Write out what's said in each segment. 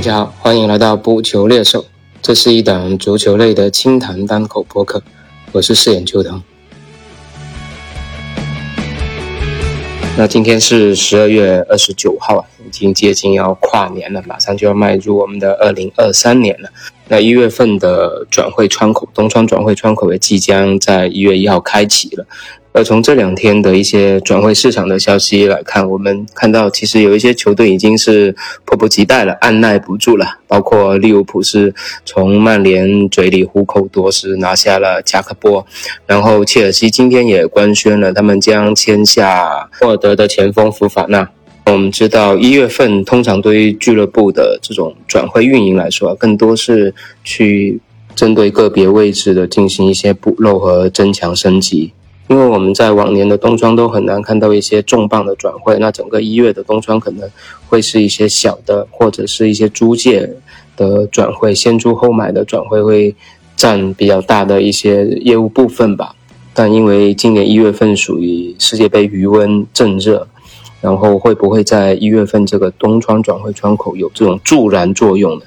大家好，欢迎来到不球猎手，这是一档足球类的清谈单口播客，我是饰演秋藤。那今天是十二月二十九号啊，已经接近要跨年了，马上就要迈入我们的二零二三年了。那一月份的转会窗口，东窗转会窗口也即将在一月一号开启了。而从这两天的一些转会市场的消息来看，我们看到其实有一些球队已经是迫不及待了，按耐不住了。包括利物浦是从曼联嘴里虎口夺食拿下了加克波，然后切尔西今天也官宣了，他们将签下沃尔德的前锋福法纳。我们知道一月份通常对于俱乐部的这种转会运营来说，更多是去针对个别位置的进行一些补漏和增强升级。因为我们在往年的冬窗都很难看到一些重磅的转会，那整个一月的冬窗可能会是一些小的或者是一些租借的转会，先租后买的转会会占比较大的一些业务部分吧。但因为今年一月份属于世界杯余温正热，然后会不会在一月份这个冬窗转会窗口有这种助燃作用呢？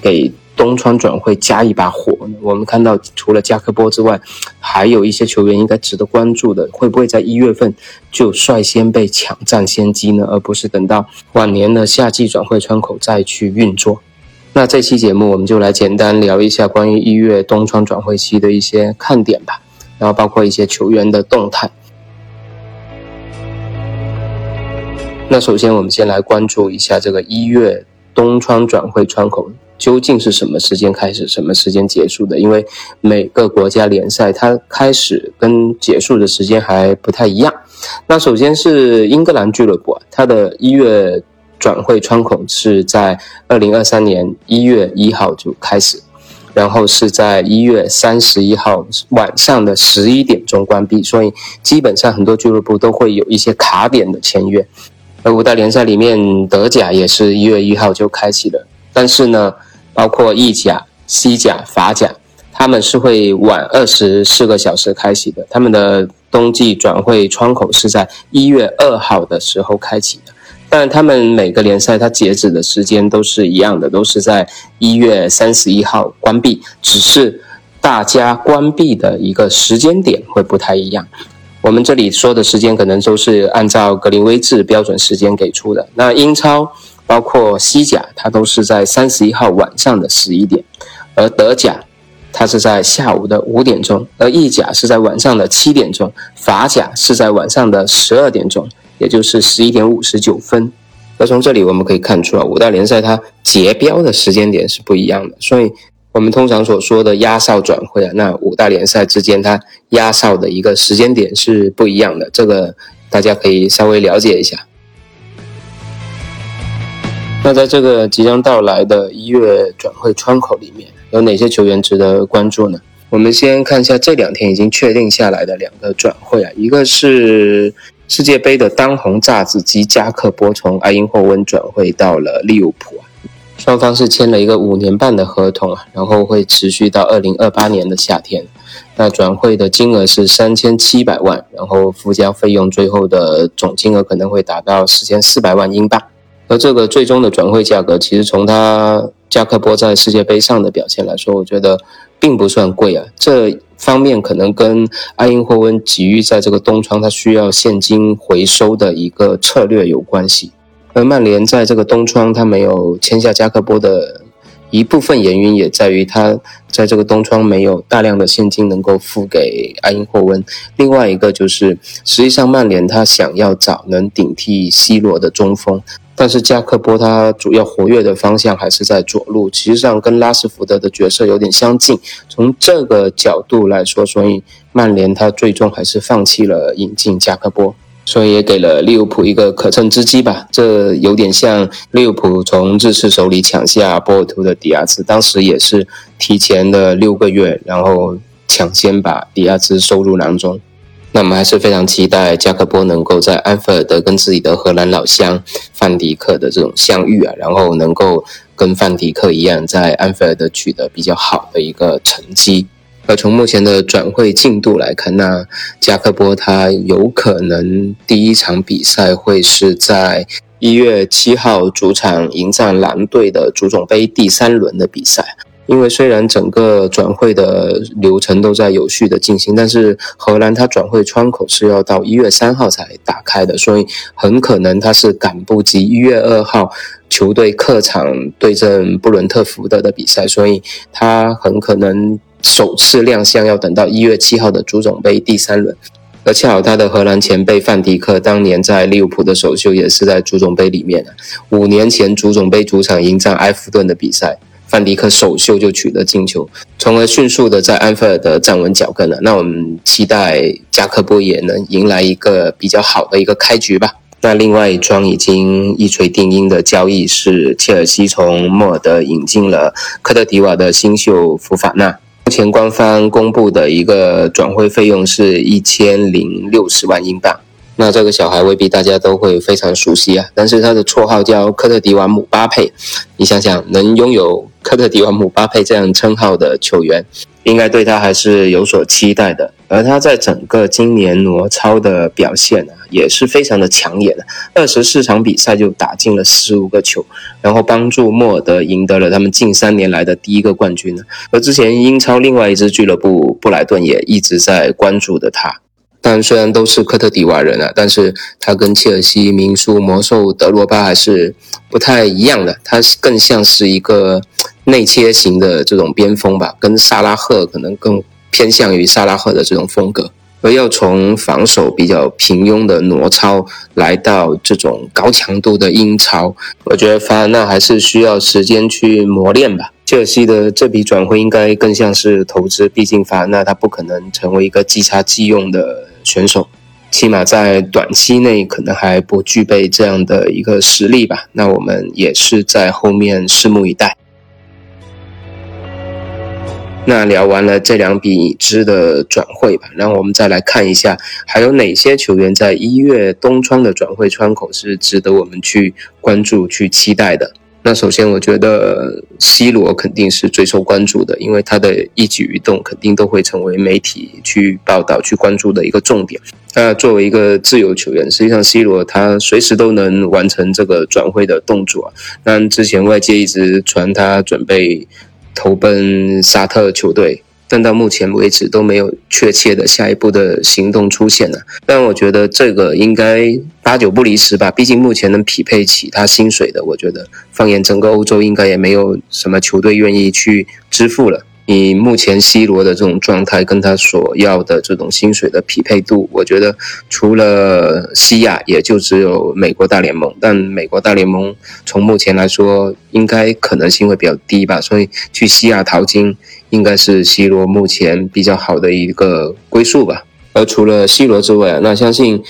给。东窗转会加一把火，我们看到除了加克波之外，还有一些球员应该值得关注的，会不会在一月份就率先被抢占先机呢？而不是等到晚年的夏季转会窗口再去运作？那这期节目我们就来简单聊一下关于一月东窗转会期的一些看点吧，然后包括一些球员的动态。那首先我们先来关注一下这个一月东窗转会窗口。究竟是什么时间开始，什么时间结束的？因为每个国家联赛它开始跟结束的时间还不太一样。那首先是英格兰俱乐部，它的一月转会窗口是在二零二三年一月一号就开始，然后是在一月三十一号晚上的十一点钟关闭。所以基本上很多俱乐部都会有一些卡点的签约。而五大联赛里面，德甲也是一月一号就开启的，但是呢。包括意甲、西甲、法甲，他们是会晚二十四个小时开启的。他们的冬季转会窗口是在一月二号的时候开启的，但他们每个联赛它截止的时间都是一样的，都是在一月三十一号关闭，只是大家关闭的一个时间点会不太一样。我们这里说的时间可能都是按照格林威治标准时间给出的。那英超。包括西甲，它都是在三十一号晚上的十一点，而德甲，它是在下午的五点钟，而意甲是在晚上的七点钟，法甲是在晚上的十二点钟，也就是十一点五十九分。那从这里我们可以看出啊，五大联赛它结标的时间点是不一样的，所以我们通常所说的压哨转会啊，那五大联赛之间它压哨的一个时间点是不一样的，这个大家可以稍微了解一下。那在这个即将到来的一月转会窗口里面，有哪些球员值得关注呢？我们先看一下这两天已经确定下来的两个转会啊，一个是世界杯的当红炸子鸡加克波从埃因霍温转会到了利物浦啊，双方是签了一个五年半的合同啊，然后会持续到二零二八年的夏天。那转会的金额是三千七百万，然后附加费用，最后的总金额可能会达到四千四百万英镑。而这个最终的转会价格，其实从他加克波在世界杯上的表现来说，我觉得并不算贵啊。这方面可能跟埃因霍温急于在这个冬窗，他需要现金回收的一个策略有关系。而曼联在这个冬窗，他没有签下加克波的一部分原因，也在于他在这个冬窗没有大量的现金能够付给埃因霍温。另外一个就是，实际上曼联他想要找能顶替 C 罗的中锋。但是加克波他主要活跃的方向还是在左路，其实上跟拉什福德的角色有点相近。从这个角度来说，所以曼联他最终还是放弃了引进加克波，所以也给了利物浦一个可乘之机吧。这有点像利物浦从日式手里抢下波尔图的迪亚兹，当时也是提前了六个月，然后抢先把迪亚兹收入囊中。那我们还是非常期待加克波能够在安菲尔德跟自己的荷兰老乡范迪克的这种相遇啊，然后能够跟范迪克一样在安菲尔德取得比较好的一个成绩。而从目前的转会进度来看，那加克波他有可能第一场比赛会是在一月七号主场迎战蓝队的足总杯第三轮的比赛。因为虽然整个转会的流程都在有序的进行，但是荷兰它转会窗口是要到一月三号才打开的，所以很可能它是赶不及一月二号球队客场对阵布伦特福德的比赛，所以它很可能首次亮相要等到一月七号的足总杯第三轮。而恰好他的荷兰前辈范迪克当年在利物浦的首秀也是在足总杯里面五年前足总杯主场迎战埃弗顿的比赛。范迪克首秀就取得进球，从而迅速的在安菲尔德站稳脚跟了。那我们期待加克波也能迎来一个比较好的一个开局吧。那另外一桩已经一锤定音的交易是切尔西从莫尔德引进了科特迪瓦的新秀福法纳。目前官方公布的一个转会费用是一千零六十万英镑。那这个小孩未必大家都会非常熟悉啊，但是他的绰号叫科特迪瓦姆巴佩。你想想，能拥有科特迪瓦姆巴佩这样称号的球员，应该对他还是有所期待的。而他在整个今年挪超的表现啊，也是非常的抢眼的。二十四场比赛就打进了十五个球，然后帮助莫尔德赢得了他们近三年来的第一个冠军呢。而之前英超另外一支俱乐部布莱顿也一直在关注的他。但虽然都是科特迪瓦人啊，但是他跟切尔西名宿魔兽德罗巴还是不太一样的。他更像是一个内切型的这种边锋吧，跟萨拉赫可能更偏向于萨拉赫的这种风格。而要从防守比较平庸的挪超来到这种高强度的英超，我觉得法尔纳还是需要时间去磨练吧。切尔西的这笔转会应该更像是投资，毕竟法尔纳他不可能成为一个即插即用的。选手起码在短期内可能还不具备这样的一个实力吧。那我们也是在后面拭目以待。那聊完了这两笔已知的转会吧，然后我们再来看一下还有哪些球员在一月冬窗的转会窗口是值得我们去关注、去期待的。那首先，我觉得 C 罗肯定是最受关注的，因为他的一举一动肯定都会成为媒体去报道、去关注的一个重点。那作为一个自由球员，实际上 C 罗他随时都能完成这个转会的动作。那之前外界一直传他准备投奔沙特球队。但到目前为止都没有确切的下一步的行动出现了。但我觉得这个应该八九不离十吧，毕竟目前能匹配起他薪水的，我觉得放眼整个欧洲，应该也没有什么球队愿意去支付了。以目前 C 罗的这种状态，跟他所要的这种薪水的匹配度，我觉得除了西亚，也就只有美国大联盟。但美国大联盟从目前来说，应该可能性会比较低吧，所以去西亚淘金。应该是 C 罗目前比较好的一个归宿吧。而除了 C 罗之外，那相信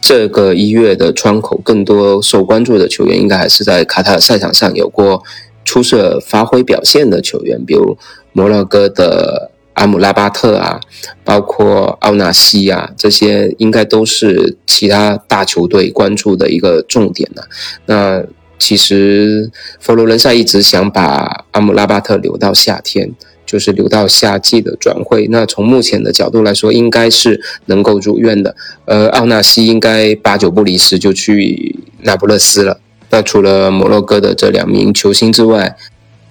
这个一月的窗口更多受关注的球员，应该还是在卡塔尔赛场上有过出色发挥表现的球员，比如摩洛哥的阿姆拉巴特啊，包括奥纳西啊，这些应该都是其他大球队关注的一个重点呢。那其实佛罗伦萨一直想把阿姆拉巴特留到夏天。就是留到夏季的转会，那从目前的角度来说，应该是能够如愿的。呃，奥纳西应该八九不离十就去那不勒斯了。那除了摩洛哥的这两名球星之外，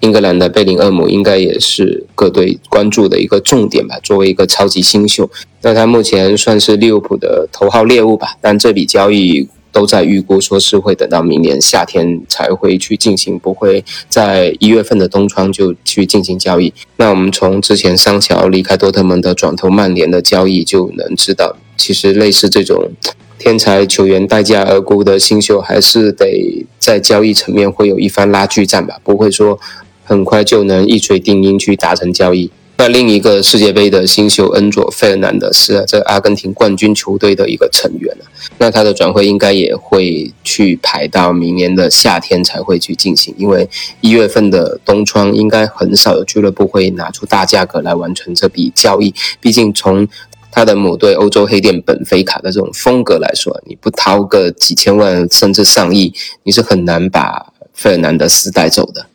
英格兰的贝林厄姆应该也是各队关注的一个重点吧。作为一个超级新秀，那他目前算是利物浦的头号猎物吧。但这笔交易。都在预估说是会等到明年夏天才会去进行，不会在一月份的冬窗就去进行交易。那我们从之前桑乔离开多特蒙德转投曼联的交易就能知道，其实类似这种天才球员待价而沽的新秀，还是得在交易层面会有一番拉锯战吧，不会说很快就能一锤定音去达成交易。那另一个世界杯的新秀恩佐费尔南德斯，这阿根廷冠军球队的一个成员那他的转会应该也会去排到明年的夏天才会去进行，因为一月份的冬窗应该很少有俱乐部会拿出大价格来完成这笔交易。毕竟从他的母队欧洲黑店本菲卡的这种风格来说，你不掏个几千万甚至上亿，你是很难把费尔南德斯带走的。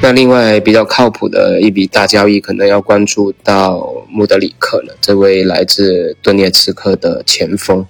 那另外比较靠谱的一笔大交易，可能要关注到穆德里克了。这位来自顿涅茨克的前锋，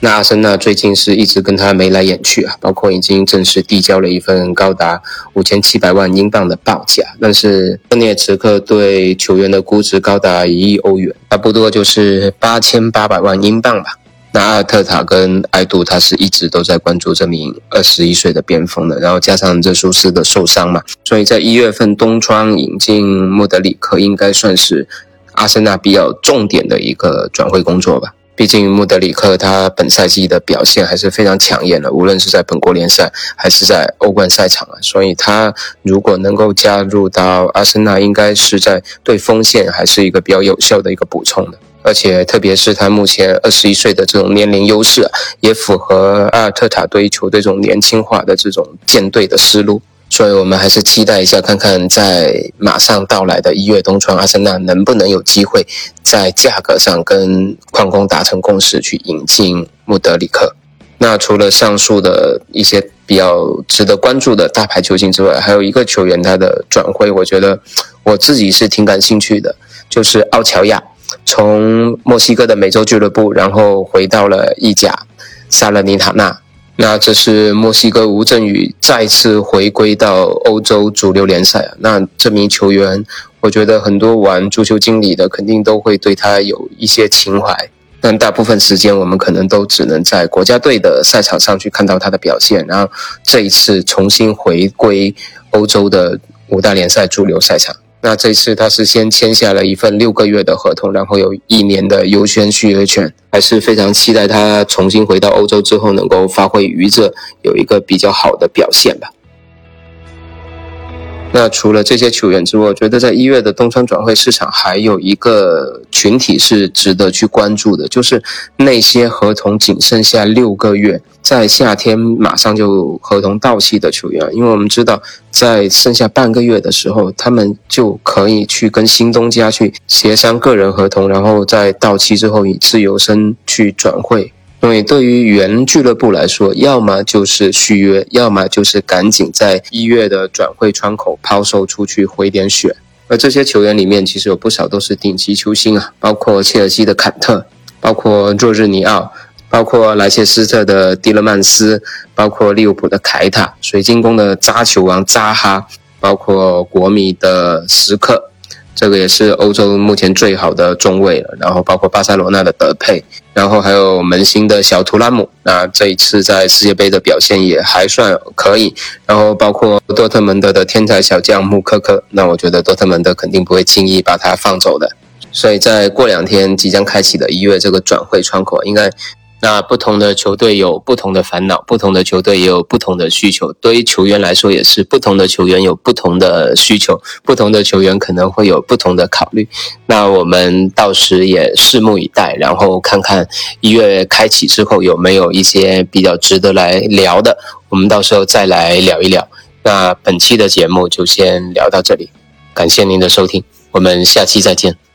那阿森纳最近是一直跟他眉来眼去啊，包括已经正式递交了一份高达五千七百万英镑的报价，但是顿涅茨克对球员的估值高达一亿欧元，差不多就是八千八百万英镑吧。那阿尔特塔跟埃杜他是一直都在关注这名二十一岁的边锋的，然后加上热苏斯的受伤嘛，所以在一月份冬窗引进穆德里克，应该算是阿森纳比较重点的一个转会工作吧。毕竟穆德里克他本赛季的表现还是非常抢眼的，无论是在本国联赛还是在欧冠赛场啊，所以他如果能够加入到阿森纳，应该是在对锋线还是一个比较有效的一个补充的。而且特别是他目前二十一岁的这种年龄优势，也符合阿尔特塔对于球队这种年轻化的这种建队的思路。所以我们还是期待一下，看看在马上到来的一月冬窗，阿森纳能不能有机会在价格上跟矿工达成共识，去引进穆德里克。那除了上述的一些比较值得关注的大牌球星之外，还有一个球员他的转会，我觉得我自己是挺感兴趣的，就是奥乔亚，从墨西哥的美洲俱乐部，然后回到了意甲萨勒尼塔纳。那这是墨西哥吴镇宇再次回归到欧洲主流联赛！那这名球员，我觉得很多玩足球经理的肯定都会对他有一些情怀，但大部分时间我们可能都只能在国家队的赛场上去看到他的表现。然后这一次重新回归欧洲的五大联赛主流赛场。那这次他是先签下了一份六个月的合同，然后有一年的优先续约权，还是非常期待他重新回到欧洲之后能够发挥余热，有一个比较好的表现吧。那除了这些球员之外，我觉得在一月的冬窗转会市场还有一个群体是值得去关注的，就是那些合同仅剩下六个月，在夏天马上就合同到期的球员。因为我们知道，在剩下半个月的时候，他们就可以去跟新东家去协商个人合同，然后在到期之后以自由身去转会。因为对于原俱乐部来说，要么就是续约，要么就是赶紧在一月的转会窗口抛售出去回点血。而这些球员里面，其实有不少都是顶级球星啊，包括切尔西的坎特，包括若日尼奥，包括莱切斯特的蒂勒曼斯，包括利物浦的凯塔，水晶宫的扎球王扎哈，包括国米的时刻。这个也是欧洲目前最好的中卫了，然后包括巴塞罗那的德佩，然后还有门兴的小图拉姆，那这一次在世界杯的表现也还算可以，然后包括多特蒙德的天才小将穆科科，那我觉得多特蒙德肯定不会轻易把他放走的，所以在过两天即将开启的一月这个转会窗口，应该。那不同的球队有不同的烦恼，不同的球队也有不同的需求。对于球员来说，也是不同的球员有不同的需求，不同的球员可能会有不同的考虑。那我们到时也拭目以待，然后看看一月开启之后有没有一些比较值得来聊的，我们到时候再来聊一聊。那本期的节目就先聊到这里，感谢您的收听，我们下期再见。